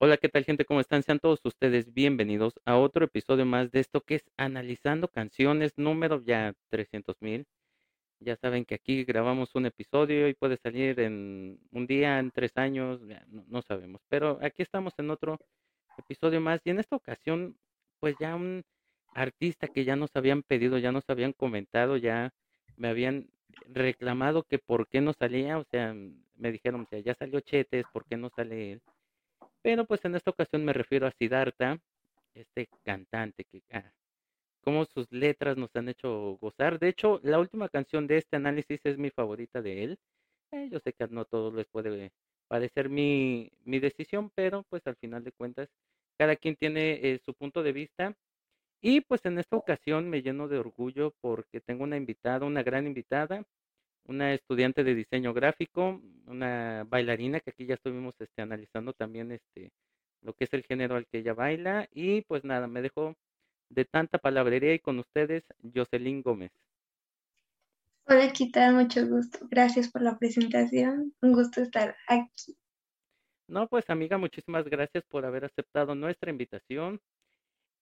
Hola, ¿qué tal gente? ¿Cómo están? Sean todos ustedes bienvenidos a otro episodio más de esto que es Analizando Canciones, número ya 300.000. Ya saben que aquí grabamos un episodio y puede salir en un día, en tres años, no, no sabemos. Pero aquí estamos en otro episodio más y en esta ocasión, pues ya un artista que ya nos habían pedido, ya nos habían comentado, ya me habían reclamado que por qué no salía, o sea, me dijeron, o sea, ya salió Chetes, ¿por qué no sale él? Pero pues en esta ocasión me refiero a Siddhartha, este cantante que ah, como sus letras nos han hecho gozar. De hecho, la última canción de este análisis es mi favorita de él. Eh, yo sé que no a todos les puede parecer mi, mi decisión, pero pues al final de cuentas, cada quien tiene eh, su punto de vista. Y pues en esta ocasión me lleno de orgullo porque tengo una invitada, una gran invitada, una estudiante de diseño gráfico, una bailarina que aquí ya estuvimos este, analizando también este, lo que es el género al que ella baila. Y pues nada, me dejo de tanta palabrería y con ustedes, Jocelyn Gómez. Hola, ¿qué tal? Mucho gusto. Gracias por la presentación. Un gusto estar aquí. No, pues amiga, muchísimas gracias por haber aceptado nuestra invitación.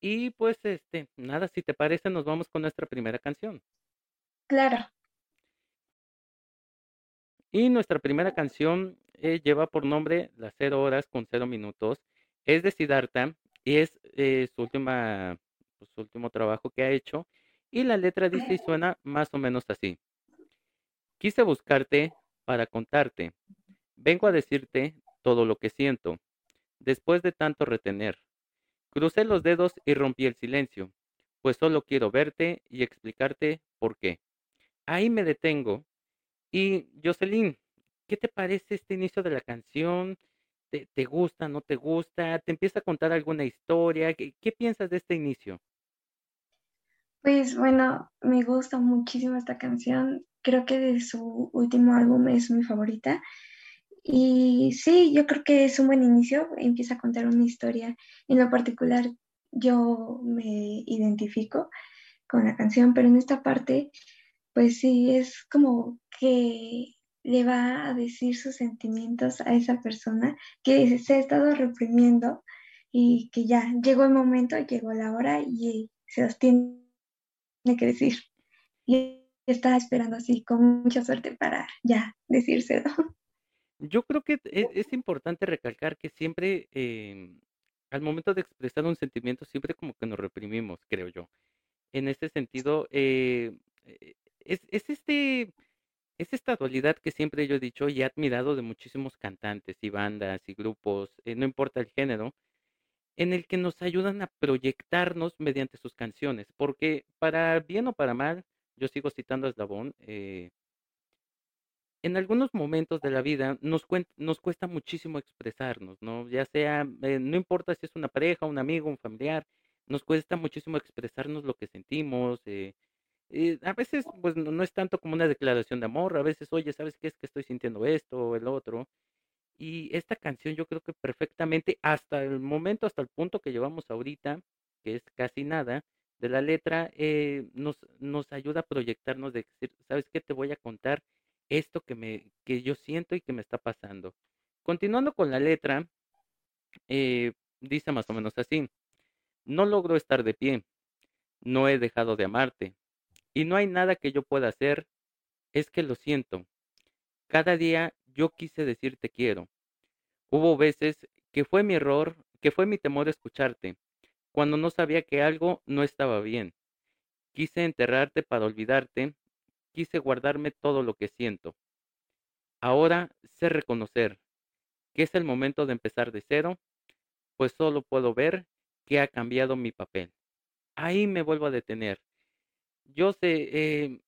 Y pues este, nada, si te parece, nos vamos con nuestra primera canción. Claro. Y nuestra primera canción eh, lleva por nombre Las cero horas con cero minutos. Es de Siddhartha y es eh, su última, pues, su último trabajo que ha hecho. Y la letra dice y suena más o menos así. Quise buscarte para contarte. Vengo a decirte todo lo que siento. Después de tanto retener. Crucé los dedos y rompí el silencio, pues solo quiero verte y explicarte por qué. Ahí me detengo y Jocelyn, ¿qué te parece este inicio de la canción? ¿Te, gusta, no te gusta? ¿Te empieza a contar alguna historia? ¿Qué, qué piensas de este inicio? Pues bueno, me gusta muchísimo esta canción. Creo que de su último álbum es mi favorita. Y sí, yo creo que es un buen inicio. Empieza a contar una historia. En lo particular, yo me identifico con la canción, pero en esta parte pues sí, es como que le va a decir sus sentimientos a esa persona que se ha estado reprimiendo y que ya llegó el momento, llegó la hora y se los tiene que decir. Y está esperando así con mucha suerte para ya decírselo. Yo creo que e, es, importante recalcar que siempre, em, al momento de expresar un sentimiento, siempre como que nos reprimimos, creo yo. En ese sentido, eh, eh, es, es este, es esta dualidad que siempre yo he dicho y he admirado de muchísimos cantantes y bandas y grupos, eh, no importa el género, en el que nos ayudan a proyectarnos mediante sus canciones, porque para bien o para mal, yo sigo citando a Eslabón, eh, en algunos momentos de la vida nos, nos cuesta muchísimo expresarnos, ¿no? Ya sea, eh, no importa si es una pareja, un amigo, un familiar, nos cuesta muchísimo expresarnos lo que sentimos, eh, eh, a veces, pues no, es tanto como una declaración de amor, a veces, oye, ¿sabes qué es que estoy sintiendo esto o el otro? Y esta canción yo creo que perfectamente, hasta el momento, hasta el punto que llevamos ahorita, que es casi nada, de la letra, eh, nos, nos ayuda a proyectarnos de decir, ¿sabes qué? Te voy a contar esto que, me, que yo siento y que me está pasando. Continuando con la letra, eh, dice más o menos así, no logro estar de pie, no he dejado de amarte, y no hay nada que yo pueda hacer, es que lo siento. Cada día yo quise decirte quiero. Hubo veces que fue mi error, que fue mi temor escucharte, cuando no sabía que algo no estaba bien. Quise enterrarte para olvidarte, quise guardarme todo lo que siento. Ahora sé reconocer que es el momento de empezar de cero, pues solo puedo ver que ha cambiado mi papel. Ahí me vuelvo a detener yo sé, eh,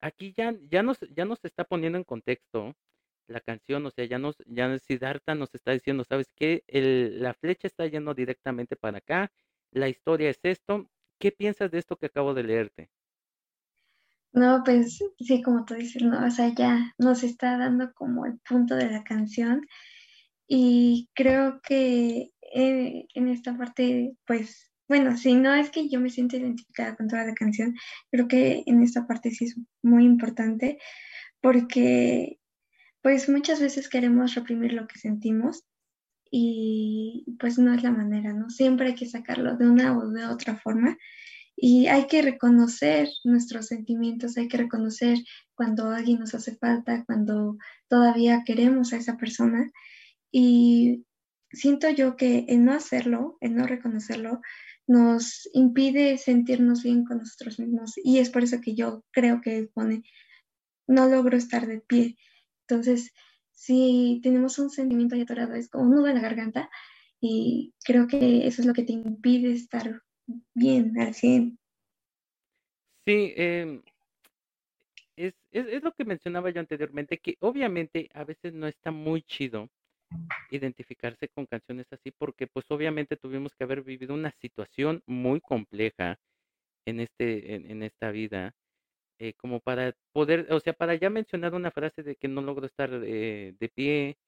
aquí ya, ya, nos, ya nos está poniendo en contexto la canción, o sea, ya nos, ya Siddhartha nos está diciendo, ¿sabes qué? La flecha está yendo directamente para acá, la historia es esto. ¿Qué piensas de esto que acabo de leerte? No, pues sí, como tú dices, no, o sea, ya nos está dando como el punto de la canción y creo que eh, en esta parte, pues bueno, sí, no es que yo me sienta identificada con toda la canción, creo que en esta parte sí es muy importante porque pues muchas veces queremos reprimir lo que sentimos y pues no es la manera, ¿no? Siempre hay que sacarlo de una o de otra forma y hay que reconocer nuestros sentimientos, hay que reconocer cuando alguien nos hace falta, cuando todavía queremos a esa persona y siento yo que el no hacerlo, el no reconocerlo, nos impide sentirnos bien con nosotros mismos y es por eso que yo creo que pone, no logro estar de pie. Entonces, si tenemos un sentimiento ahí atorado, es como un nudo en la garganta y creo que eso es lo que te impide estar bien al 100. Sí, em, es, es, es lo que mencionaba yo anteriormente, que obviamente a veces no está muy chido identificarse con canciones así porque pues obviamente tuvimos que haber vivido una situación muy compleja en este en, esta vida eh, como para poder o sea para ya mencionar una frase de que no logro estar eh, de pie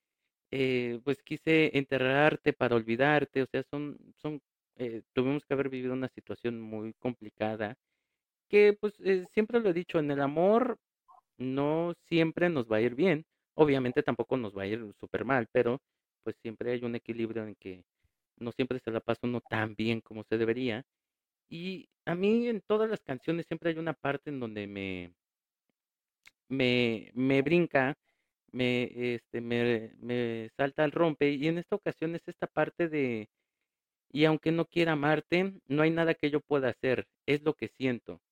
eh, pues quise enterrarte para olvidarte o sea son son eh, tuvimos que haber vivido una situación muy complicada que pues siempre lo he dicho en el amor no siempre nos va a ir bien Obviamente tampoco nos va a ir súper mal, pero pues siempre hay un equilibrio en que no siempre se la pasa uno tan bien como se debería. Y a mí en todas las canciones siempre hay una parte en donde me, me, me brinca, me, este, me, me salta al rompe. Y en esta ocasión es esta parte de, y aunque no quiera amarte, no hay nada que yo pueda hacer, es lo que siento.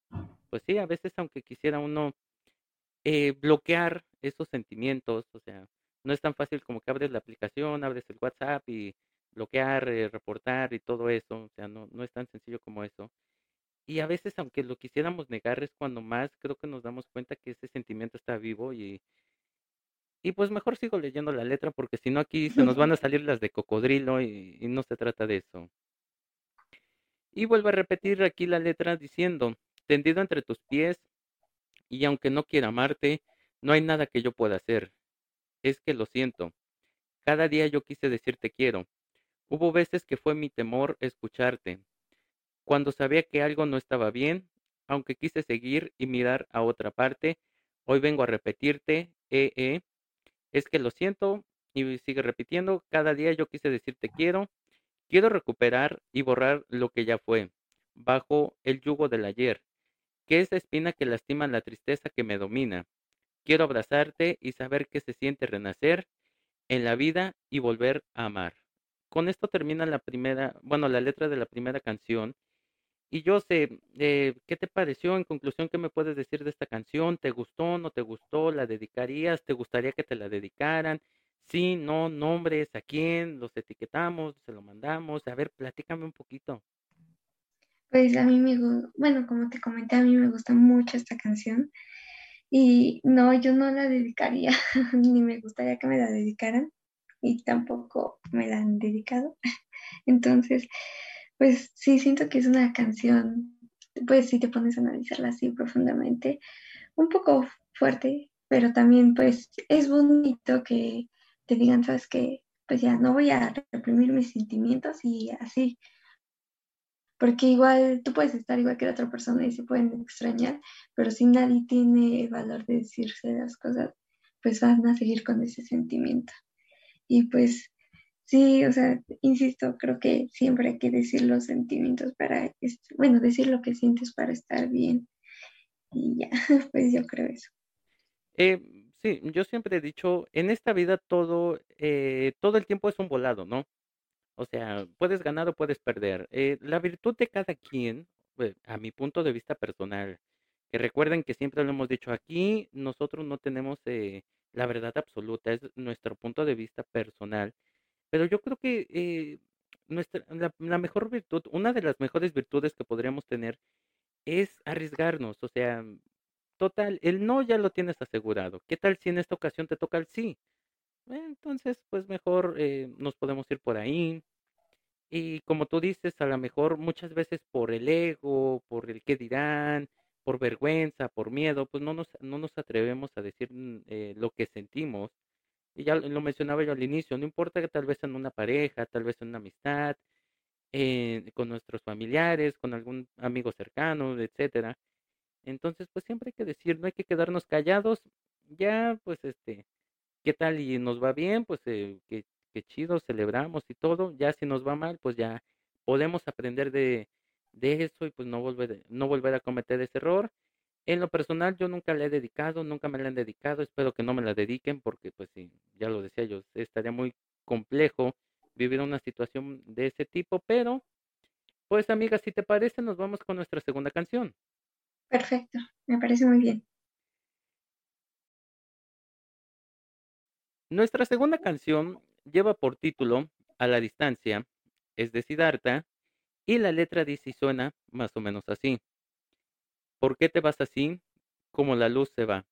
Pues sí, a veces aunque quisiera uno eh, bloquear esos sentimientos, o sea, no es tan fácil como que abres la aplicación, abres el WhatsApp y bloquear, eh, reportar y todo eso, o sea, no, no es tan sencillo como eso. Y a veces, aunque lo quisiéramos negar, es cuando más creo que nos damos cuenta que ese sentimiento está vivo y, y pues mejor sigo leyendo la letra porque si no aquí se nos van a salir las de cocodrilo y, y no se trata de eso. Y vuelvo a repetir aquí la letra diciendo, tendido entre tus pies, y aunque no quiera amarte, no hay nada que yo pueda hacer. Es que lo siento. Cada día yo quise decirte quiero. Hubo veces que fue mi temor escucharte. Cuando sabía que algo no estaba bien, aunque quise seguir y mirar a otra parte, hoy vengo a repetirte, eh, eh, es que lo siento y sigue repitiendo, cada día yo quise decirte quiero, quiero recuperar y borrar lo que ya fue, bajo el yugo del ayer, que es espina que lastima la tristeza que me domina. Quiero abrazarte y saber qué se siente renacer en la vida y volver a amar. Con esto termina la primera, bueno, la letra de la primera canción. Y yo sé, eh, ¿qué te pareció? En conclusión, ¿qué me puedes decir de esta canción? ¿Te gustó? ¿No te gustó? ¿La dedicarías? ¿Te gustaría que te la dedicaran? Sí, no, nombres, a quién, los etiquetamos, se lo mandamos. A ver, platícame un poquito. Pues a mí me gusta, bueno, como te comenté, a mí me gusta mucho esta canción y no, yo no la dedicaría, ni me gustaría que me la dedicaran y tampoco me la han dedicado. Entonces, pues sí, siento que es una canción, pues si te pones a analizarla así profundamente, un poco fuerte, pero también pues es bonito que te digan, sabes que pues ya no voy a reprimir mis sentimientos y así porque igual tú puedes estar igual que la otra persona y se pueden extrañar, pero si nadie tiene el valor de decirse las cosas, pues van a seguir con ese sentimiento. Y pues sí, o sea, insisto, creo que siempre hay que decir los sentimientos para, bueno, decir lo que sientes para estar bien. Y ya, pues yo creo eso. Eh, sí, yo siempre he dicho, en esta vida todo, eh, todo el tiempo es un volado, ¿no? O sea, puedes ganar o puedes perder. Eh, la virtud de cada quien, pues, a mi punto de vista personal, que recuerden que siempre lo hemos dicho aquí, nosotros no tenemos eh, la verdad absoluta, es nuestro punto de vista personal. Pero yo creo que eh, nuestra, la, la mejor virtud, una de las mejores virtudes que podríamos tener es arriesgarnos. O sea, total, el no ya lo tienes asegurado. ¿Qué tal si en esta ocasión te toca el sí? Entonces, pues mejor eh, nos podemos ir por ahí. Y como tú dices, a lo mejor muchas veces por el ego, por el qué dirán, por vergüenza, por miedo, pues no nos, no nos atrevemos a decir mm, eh, lo que sentimos. Y ya lo mencionaba yo al inicio, no importa que tal vez en una pareja, tal vez en una amistad, eh, con nuestros familiares, con algún amigo cercano, etcétera. Entonces, pues siempre hay que decir, no hay que quedarnos callados. Ya, pues este, ¿Qué tal? Y nos va bien, pues eh, qué, chido, celebramos y todo, ya si nos va mal, pues ya podemos aprender de, de eso y pues no volver, no volver a cometer ese error. En lo personal, yo nunca le he dedicado, nunca me la han dedicado, espero que no me la dediquen porque pues sí, ya lo decía yo, estaría muy complejo vivir una situación de ese tipo, pero pues amiga, si te parece, nos vamos con nuestra segunda canción. Perfecto, me parece muy bien. Nuestra segunda canción lleva por título A la distancia, es de Siddhartha, y la letra dice y suena más o menos así. ¿Por qué te vas así? Como la luz se va.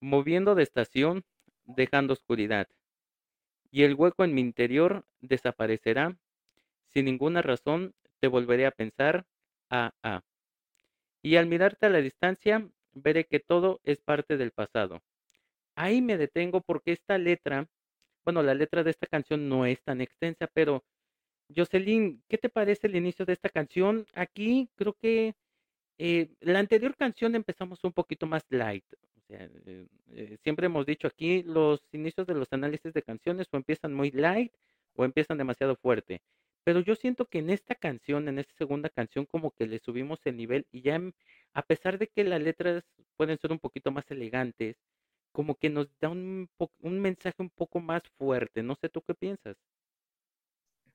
Moviendo de estación, dejando oscuridad. Y el hueco en mi interior desaparecerá. Sin ninguna razón te volveré a pensar, a a. Y al mirarte a la distancia, veré que todo es parte del pasado. Ahí me detengo porque esta letra, bueno, la letra de esta canción no es tan extensa, pero Jocelyn, ¿qué te parece el inicio de esta canción? Aquí creo que eh, la anterior canción empezamos un poquito más light. O sea, eh, eh, siempre hemos dicho aquí los inicios de los análisis de canciones o empiezan muy light o empiezan demasiado fuerte. Pero yo siento que en esta canción, en esta segunda canción, como que le subimos el nivel y ya, a pesar de que las letras pueden ser un poquito más elegantes, como que nos da un, un mensaje un poco más fuerte. No sé tú qué piensas.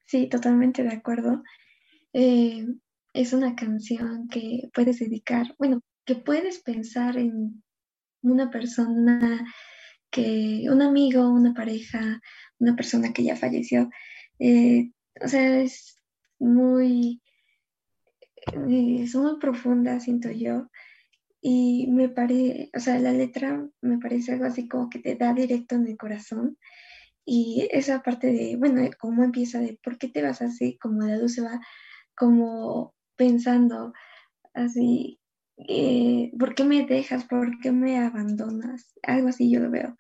Sí, totalmente de acuerdo. Eh, es una canción que puedes dedicar, bueno, que puedes pensar en una persona que, un amigo, una pareja, una persona que ya falleció. Eh, o sea, es muy, es muy profunda, siento yo. Y me parece, o sea, la letra me parece algo así como que te da directo en el corazón. Y esa parte de, bueno, cómo empieza de por qué te vas así, como la luz se va, como pensando así, eh, ¿por qué me dejas? ¿Por qué me abandonas? Algo así yo lo veo.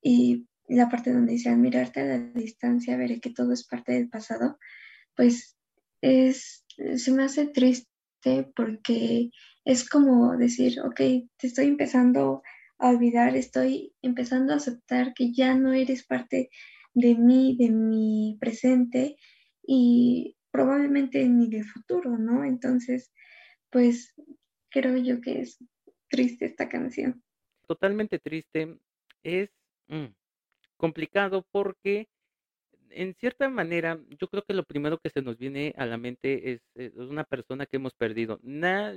Y la parte donde dice, al mirarte a la distancia, veré que todo es parte del pasado, pues es, se me hace triste porque es como decir, ok, te estoy empezando a olvidar, estoy empezando a aceptar que ya no eres parte de mí, de mi presente y probablemente ni del futuro, ¿no? Entonces, pues creo yo que es triste esta canción. Totalmente triste. Es mm, complicado porque en cierta manera, yo creo que lo primero que se nos viene a la mente es, es una persona que hemos perdido.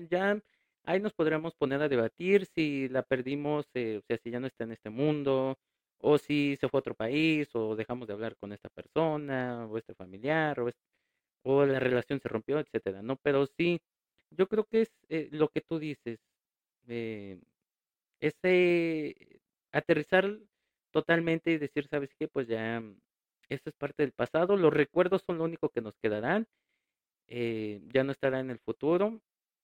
ya ahí nos podríamos poner a debatir si la perdimos, eh, o sea, si ya no está en este mundo, o si se fue a otro país, o dejamos de hablar con esta persona, o este familiar, o, o la relación se rompió, etcétera, ¿no? Pero sí, yo creo que es eh, lo que tú dices, eh, ese aterrizar totalmente y decir, ¿sabes qué? Pues ya esto es parte del pasado, los recuerdos son lo único que nos quedarán, eh, ya no estará en el futuro.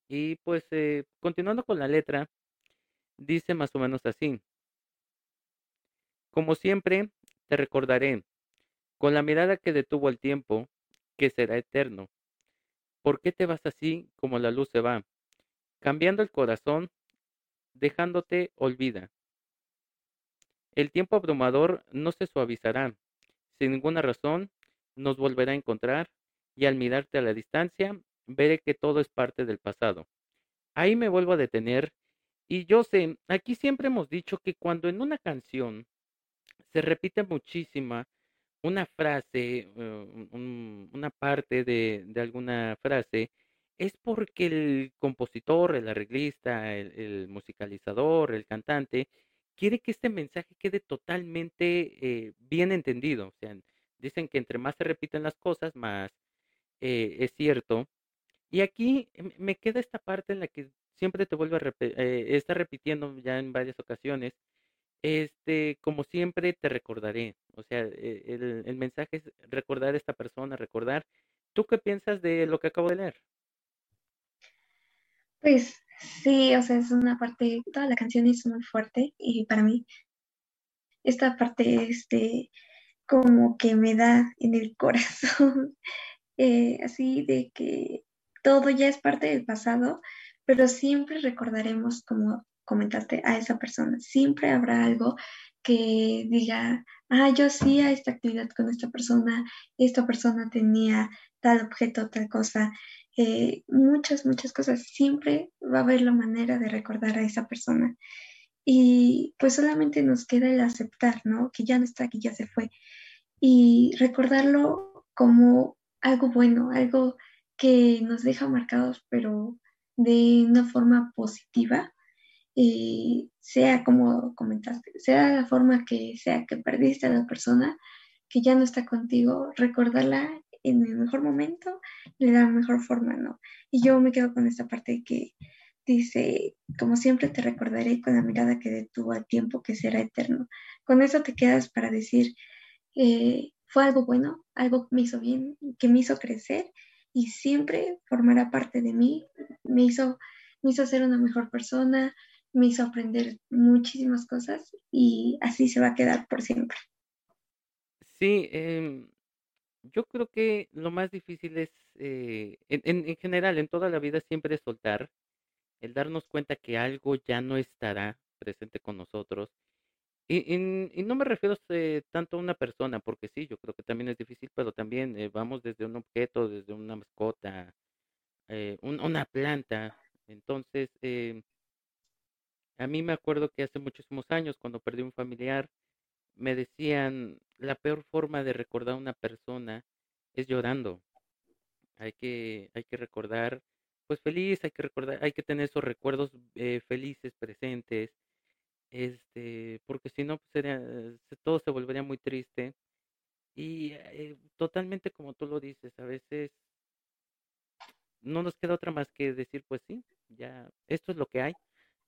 Y pues eh, continuando con la letra, dice más o menos así. Como siempre, te recordaré, con la mirada que detuvo el tiempo, que será eterno. ¿Por qué te vas así como la luz se va? Cambiando el corazón, dejándote olvida. El tiempo abrumador no se suavizará, sin ninguna razón, nos volverá a encontrar y al mirarte a la distancia, veré que todo es parte del pasado. Ahí me vuelvo a detener y yo sé, aquí siempre hemos dicho que cuando en una canción se repite muchísima una frase, eh, una parte de, alguna frase, es porque el compositor, el arreglista, el musicalizador, el cantante, quiere que este mensaje quede totalmente eh, bien entendido. O sea, dicen que entre más se repiten las cosas, más eh, es cierto. Y aquí me queda esta parte en la que siempre te vuelvo a repetir, eh, está repitiendo ya en varias ocasiones. Este, como siempre te recordaré. O sea, el, el mensaje es recordar a esta persona, recordar. ¿Tú qué piensas de lo que acabo de leer? Pues Sí, o sea, es una parte, toda la canción es muy fuerte y para mí esta parte, este, como que me da en el corazón, eh, así de que todo ya es parte del pasado, pero siempre recordaremos como, comentaste, a esa persona. Siempre habrá algo que diga, ah, yo hacía esta actividad con esta persona, esta persona tenía tal objeto, tal cosa, eh, muchas, muchas cosas. Siempre va a haber la manera de recordar a esa persona. Y pues solamente nos queda el aceptar, ¿no? Que ya no está aquí, ya se fue. Y recordarlo como algo bueno, algo que nos deja marcados, pero de una forma positiva, eh, sea como comentaste, sea la forma que sea que perdiste a la persona que ya no está contigo, recordarla en el mejor momento y de la mejor forma, ¿no? Y yo me quedo con esta parte que dice, como siempre te recordaré con la mirada que detuvo al tiempo que será eterno. Con eso te quedas para decir, eh, fue algo bueno, algo que me hizo bien, que me hizo crecer y siempre formará parte de mí, me hizo, me hizo ser una mejor persona, me hizo aprender muchísimas cosas y así se va a quedar por siempre. Sí, em, yo creo que lo más difícil es, eh, en, en, general, en toda la vida siempre es soltar, el darnos cuenta que algo ya no estará presente con nosotros. Y, y- no me refiero eh, tanto a una persona, porque sí, yo creo que también es difícil, pero también eh, vamos desde un objeto, desde una mascota, eh, un- una planta. Entonces, em, a mí me acuerdo que hace muchísimos años, cuando perdí un familiar, me decían, la peor forma de recordar a una persona es llorando. Hay que, hay que recordar, pues feliz, hay que recordar, hay que tener esos recuerdos eh, felices, presentes, este, porque si no, pues todo se volvería muy triste. Y eh, totalmente como tú lo dices, a veces no nos queda otra más que decir, pues sí, ya, esto es lo que hay.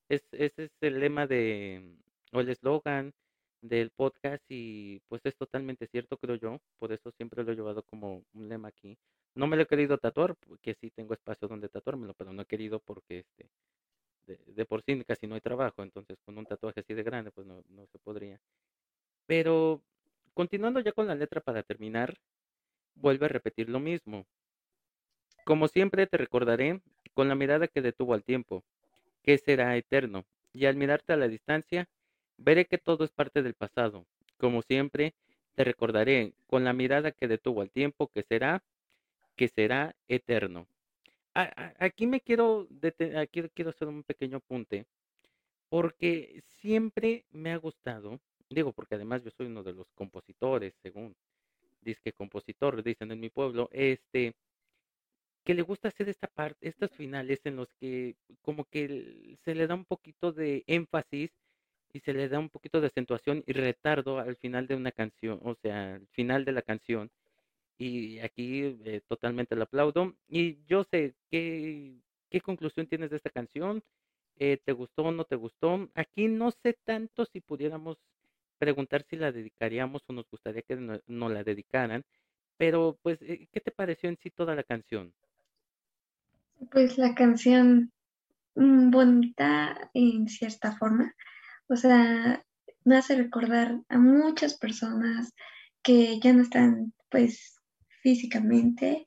Es, ese es el lema de, o el eslogan del podcast y pues es totalmente cierto, creo yo. Por eso siempre lo he llevado como un lema aquí. No me lo he querido tatuar, porque sí tengo espacio donde tatuármelo, pero no he querido porque este, de, por sí casi no hay trabajo, entonces con un tatuaje así de grande pues no, no se podría. Pero continuando ya con la letra para terminar, vuelve a repetir lo mismo. Como siempre te recordaré con la mirada que detuvo al tiempo que será eterno, y al mirarte a la distancia, veré que todo es parte del pasado. Como siempre, te recordaré con la mirada que detuvo al tiempo que será, que será eterno. aquí me quiero, aquí quiero hacer un pequeño apunte, porque siempre me ha gustado, digo, porque además yo soy uno de los compositores, según dice compositor, dicen en mi pueblo, este, que le gusta hacer esta parte, estos finales en los que como que se le da un poquito de énfasis y se le da un poquito de acentuación y retardo al final de una canción, o sea, al final de la canción. Y aquí eh, totalmente lo aplaudo. Y yo sé, ¿qué, qué conclusión tienes de esta canción? Eh, ¿Te gustó o no te gustó? Aquí no sé tanto si pudiéramos preguntar si la dedicaríamos o nos gustaría que nos no la dedicaran, pero pues, eh, ¿qué te pareció en sí toda la canción? Pues la canción mm, bonita en cierta forma, o sea, me hace recordar a muchas personas que ya no están pues físicamente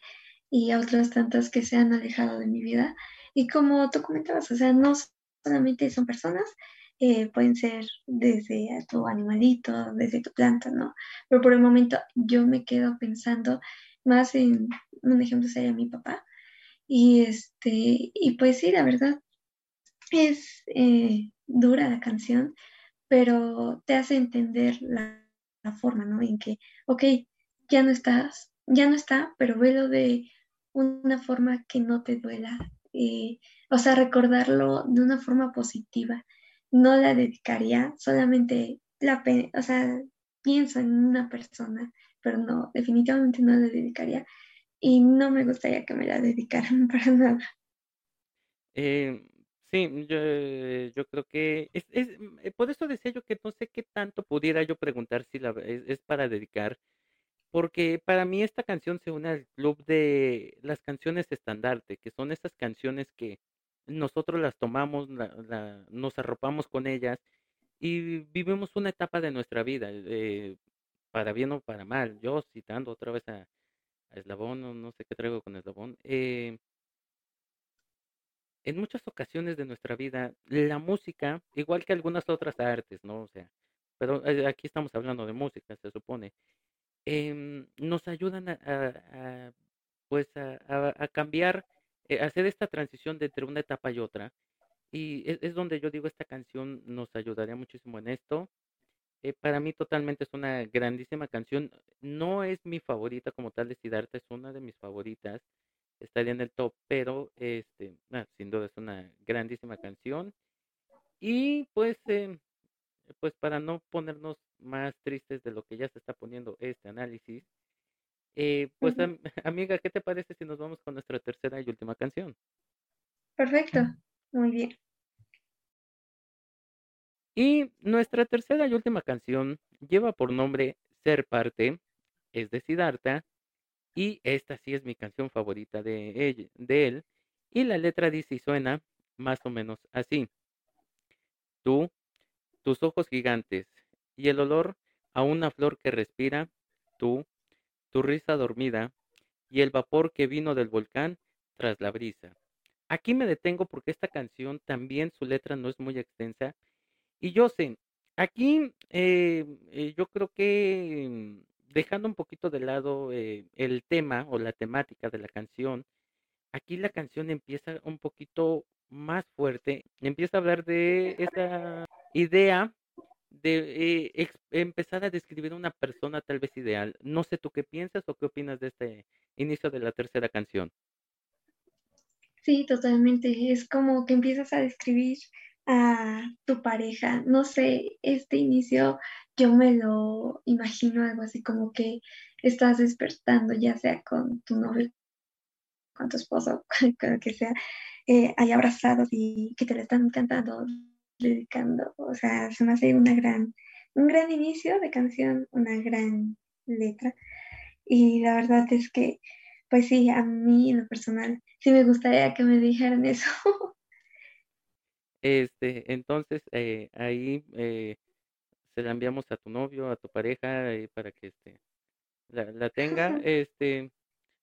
y a otras tantas que se han alejado de mi vida. Y como tú comentabas, o sea, no solamente son personas, eh, pueden ser desde tu animalito, desde tu planta, ¿no? Pero por el momento yo me quedo pensando más en, un ejemplo sería mi papá, y este, y pues sí, la verdad, es eh, dura la canción, pero te hace entender la, forma, ¿no? En que, ok, ya no estás, ya no está, pero velo de una forma que no te duela. Eh, o sea, recordarlo de una forma positiva. No la dedicaría, solamente la, o sea, pienso en una persona, pero no, definitivamente no la dedicaría y no me gustaría que me la dedicaran para nada. Eh, sí, yo, eh, yo creo que es, es, mm, eh, por eso decía yo que no sé qué tanto pudiera yo preguntar si la, es, para dedicar, porque para mí esta canción se une al club de las canciones estandarte, que son esas canciones que nosotros las tomamos, nos arropamos con ellas y vivimos una etapa de nuestra vida, eh, para bien o para mal. Yo citando otra vez a, Eslabón, no, no sé qué traigo con Eslabón. Eh, en muchas ocasiones de nuestra vida, la música, igual que algunas otras artes, ¿no? O sea, pero eh, aquí estamos hablando de música, se supone, em, nos ayudan a, a- a, pues a, cambiar, eh, hacer esta transición entre una etapa y otra. Y es, es donde yo digo, esta canción nos ayudaría muchísimo en esto. Eh, para mí totalmente es una grandísima canción. No es mi favorita como tal de Siddhartha, es una de mis favoritas. Estaría en el top, pero este, ah, sin duda es una grandísima canción. Y pues, em, pues para no ponernos más tristes de lo que ya se está poniendo este análisis, eh, pues am- amiga, ¿qué te parece si nos vamos con nuestra tercera y última canción? Perfecto, muy bien. Y nuestra tercera y última canción lleva por nombre Ser Parte, es de Siddhartha, y esta sí es mi canción favorita de, de él, y la letra dice y suena más o menos así. Tú, tus ojos gigantes, y el olor a una flor que respira, tú, tu risa dormida, y el vapor que vino del volcán tras la brisa. Aquí me detengo porque esta canción también su letra no es muy extensa y yo sé, aquí eh, eh, yo creo que dejando un poquito de lado eh, el tema o la temática de la canción, aquí la canción empieza un poquito más fuerte, empieza a hablar de esa idea de empezar a describir una persona tal vez ideal. No sé tú qué piensas o qué opinas de este inicio de la tercera canción. Sí, totalmente. Es como que empiezas a describir a tu pareja. No sé, este inicio yo me lo imagino algo así como que estás despertando, ya sea con tu novio, con tu esposo, con lo que sea, eh, ahí abrazados y que te lo están cantando, dedicando. O sea, se me hace una gran, un gran inicio de canción, una gran letra. Y la verdad es que, pues sí, a mí en lo personal, sí me gustaría que me dijeran eso. Este, entonces eh, ahí eh, se la enviamos a tu novio, a tu pareja, eh, para que este la, la tenga, este,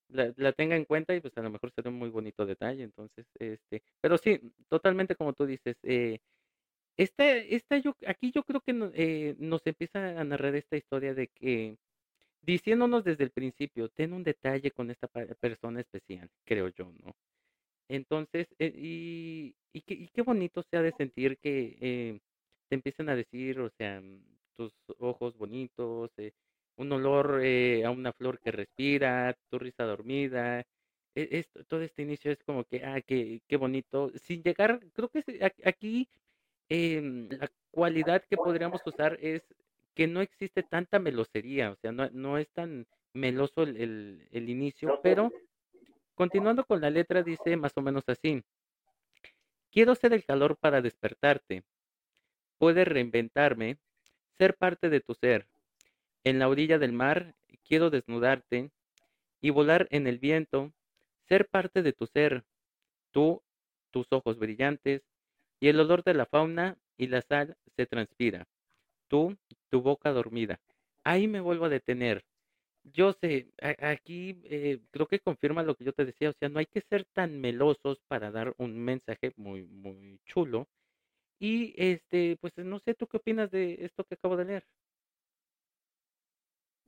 la, la tenga en cuenta y pues a lo mejor será un muy bonito detalle. Entonces, este, pero sí, totalmente como tú dices, esta, esta yo, aquí yo creo que no- nos empieza a narrar esta historia de que diciéndonos desde el principio, ten un detalle con esta persona especial, creo yo, ¿no? Entonces, eh, y, y, qué, y qué bonito sea de sentir que eh, te empiecen a decir, o sea, tus ojos bonitos, eh, un olor eh, a una flor que respira, tu risa dormida. e- esto- todo este inicio es como que, ah, qué, qué bonito. Sin llegar, creo que es- aquí em, la cualidad que podríamos usar es que no existe tanta melosería, o sea, no, no es tan meloso el, el el inicio, pero continuando con la letra dice más o menos así. Quiero ser el calor para despertarte. Puedes reinventarme, ser parte de tu ser. En la orilla del mar quiero desnudarte y volar en el viento, ser parte de tu ser. Tú, tus ojos brillantes y el olor de la fauna y la sal se transpira. Tú, tu boca dormida. Ahí me vuelvo a detener. Yo sé, aquí eh, creo que confirma lo que yo te decía, o sea, no hay que ser tan melosos para dar un mensaje muy, muy chulo. Y este, pues no sé, ¿tú qué opinas de esto que acabo de leer?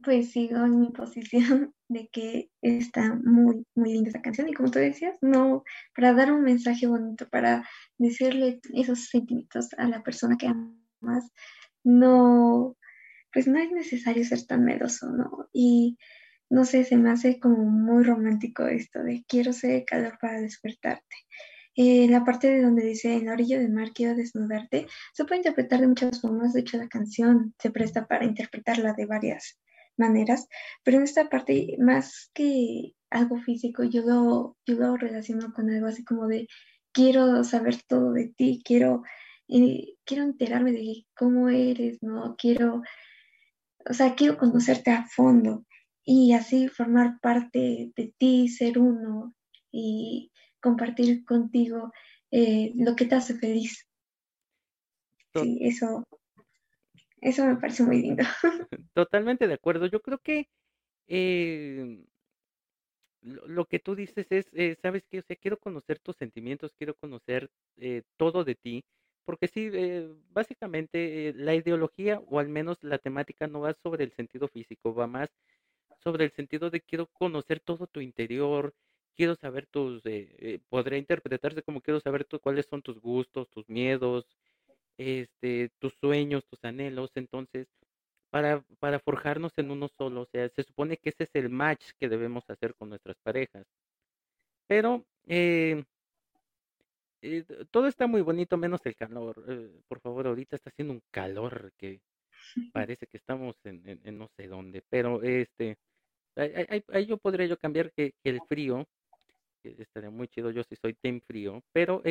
Pues sigo en mi posición de que está muy, muy linda esta canción y como tú decías, no, para dar un mensaje bonito, para decirle esos sentimientos a la persona que amas, no, pues no es necesario ser tan meloso, ¿no? Y no sé, se me hace como muy romántico esto de quiero ser calor para despertarte. Eh, la parte de donde dice en la orilla del mar quiero desnudarte, se puede interpretar de muchas formas, de hecho la canción se presta para interpretarla de varias maneras, pero en esta parte más que algo físico, yo lo, yo lo relaciono con algo así como de quiero saber todo de ti, quiero, eh, quiero enterarme de cómo eres, ¿no? Quiero o sea, quiero conocerte a fondo y así formar parte de ti, ser uno y compartir contigo eh, lo que te hace feliz. Sí, eso, eso me parece muy lindo. totalmente de acuerdo. Yo creo que eh, lo, que tú dices es, eh, ¿sabes qué? O sea, quiero conocer tus sentimientos, quiero conocer eh, todo de ti, porque sí, eh, básicamente la ideología, o al menos la temática, no va sobre el sentido físico, va más sobre el sentido de quiero conocer todo tu interior, quiero saber tus, podría interpretarse como quiero saber cuáles son tus gustos, tus miedos, este, tus sueños, tus anhelos, entonces para, para forjarnos en uno solo. O sea, se supone que ese es el match que debemos hacer con nuestras parejas. Pero eh, eh, todo está muy bonito menos el calor. Eh, por favor, ahorita está haciendo un calor que parece que estamos en, no sé dónde. Pero este, ahí, yo podría yo cambiar que, el frío. estaría muy chido, yo sí soy team frío. Pero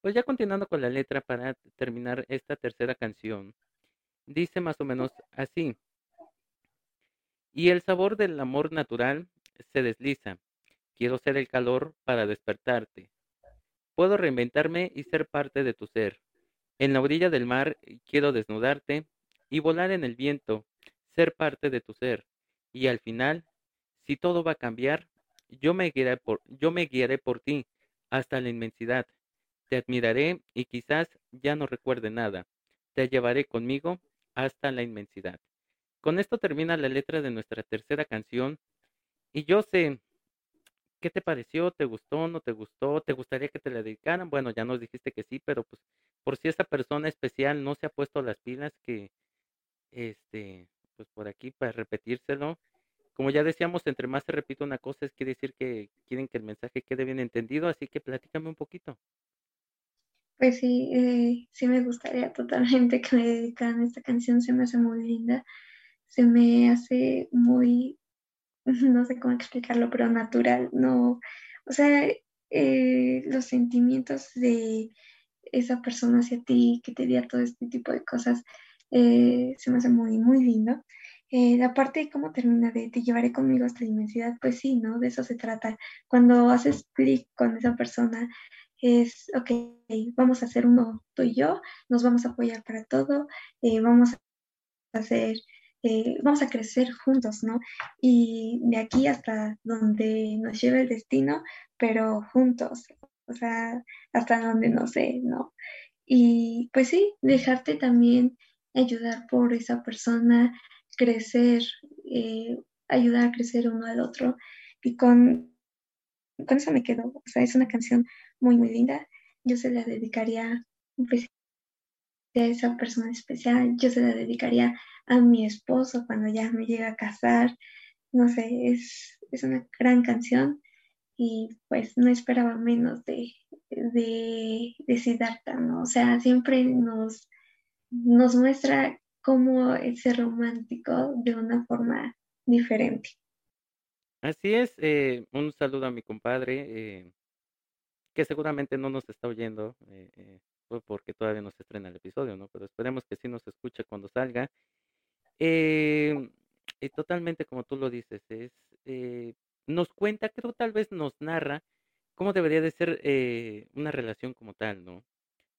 pues ya continuando con la letra para terminar esta tercera canción. Dice más o menos así. Y el sabor del amor natural se desliza. Quiero ser el calor para despertarte. Puedo reinventarme y ser parte de tu ser. En la orilla del mar quiero desnudarte y volar en el viento, ser parte de tu ser. Y al final, si todo va a cambiar, yo me guiaré por, yo me guiaré por ti hasta la inmensidad. Te admiraré y quizás ya no recuerde nada. Te llevaré conmigo hasta la inmensidad. Con esto termina la letra de nuestra tercera canción. Y yo sé, ¿qué te pareció? ¿Te gustó? ¿No te gustó? ¿Te gustaría que te la dedicaran? Bueno, ya nos dijiste que sí, pero pues por si esa persona especial no se ha puesto las pilas, que este, pues por aquí para repetírselo. Como ya decíamos, entre más se repite una cosa, es quiere decir que quieren que el mensaje quede bien entendido, así que platícame un poquito. Pues sí, eh, sí me gustaría totalmente que me dedicaran esta canción, se me hace muy linda, se me hace muy, no sé cómo explicarlo, pero natural, no, o sea, eh, los sentimientos de esa persona hacia ti que te diera todo este tipo de cosas, eh, se me hace muy, muy lindo. la parte de cómo termina de te llevaré conmigo hasta la inmensidad, pues sí, ¿no? De eso se trata. Cuando haces clic con esa persona, es, ok, vamos a hacer uno tú y yo, nos vamos a apoyar para todo, eh, vamos a hacer, eh, vamos a crecer juntos, ¿no? Y de aquí hasta donde nos lleve el destino, pero juntos, o sea, hasta donde no sé, ¿no? Y pues sí, dejarte también ayudar por esa persona, crecer, eh, ayudar a crecer uno al otro. Y con, con eso me quedo, o sea, es una canción muy, muy linda. Yo se la dedicaría pues, a esa persona especial, yo se la dedicaría a mi esposo cuando ya me llegue a casar. No sé, es, es una gran canción y pues no esperaba menos de, de, de ¿no? O sea, siempre nos, nos muestra cómo es ser romántico de una forma diferente. Así es, eh, un saludo a mi compadre, eh, que seguramente no nos está oyendo, eh, eh, porque todavía no se estrena el episodio, ¿no? Pero esperemos que sí nos escuche cuando salga. Eh, totalmente como tú lo dices, es, nos cuenta, creo tal vez nos narra cómo debería de ser una relación como tal, ¿no?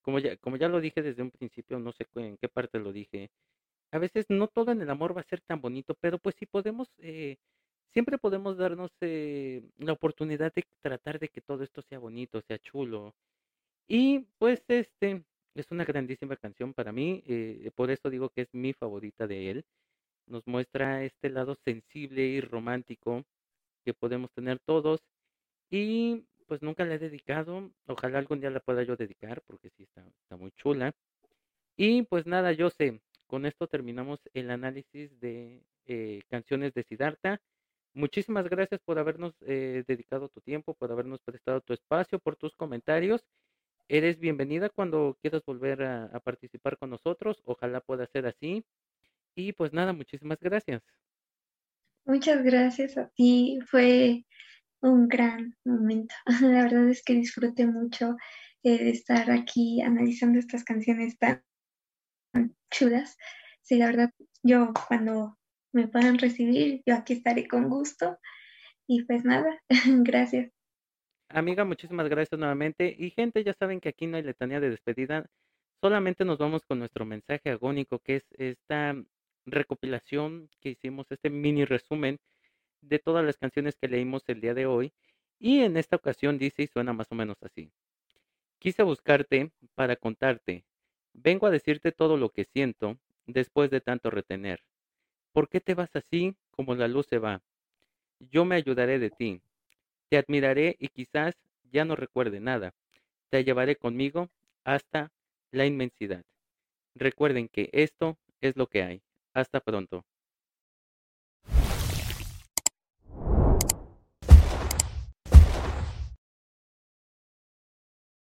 Como ya, como ya lo dije desde un principio, no sé en qué parte lo dije, a veces no todo en el amor va a ser tan bonito, pero pues sí podemos siempre podemos darnos eh, la oportunidad de tratar de que todo esto sea bonito, sea chulo. Y pues este es una grandísima canción para mí, eh, por eso digo que es mi favorita de él. Nos muestra este lado sensible y romántico que podemos tener todos. Y pues nunca la he dedicado, ojalá algún día la pueda yo dedicar porque sí está, está muy chula. Y pues nada, yo sé, con esto terminamos el análisis de eh, canciones de Siddhartha. Muchísimas gracias por habernos eh, dedicado tu tiempo, por habernos prestado tu espacio, por tus comentarios. Eres bienvenida cuando quieras volver a, participar con nosotros. Ojalá pueda ser así. Y pues nada, muchísimas gracias. Muchas gracias a ti. Fue un gran momento. La verdad es que disfruté mucho eh, de estar aquí analizando estas canciones tan chulas. Sí, la verdad, yo cuando me puedan recibir, yo aquí estaré con gusto. Y pues nada, gracias. Amiga, muchísimas gracias nuevamente. Y gente, ya saben que aquí no hay letanía de despedida. Solamente nos vamos con nuestro mensaje agónico, que es esta recopilación que hicimos, este mini resumen de todas las canciones que leímos el día de hoy. Y en esta ocasión dice y suena más o menos así. Quise buscarte para contarte. Vengo a decirte todo lo que siento después de tanto retener. ¿Por qué te vas así como la luz se va? Yo me ayudaré de ti. Te admiraré y quizás ya no recuerde nada. Te llevaré conmigo hasta la inmensidad. Recuerden que esto es lo que hay. Hasta pronto.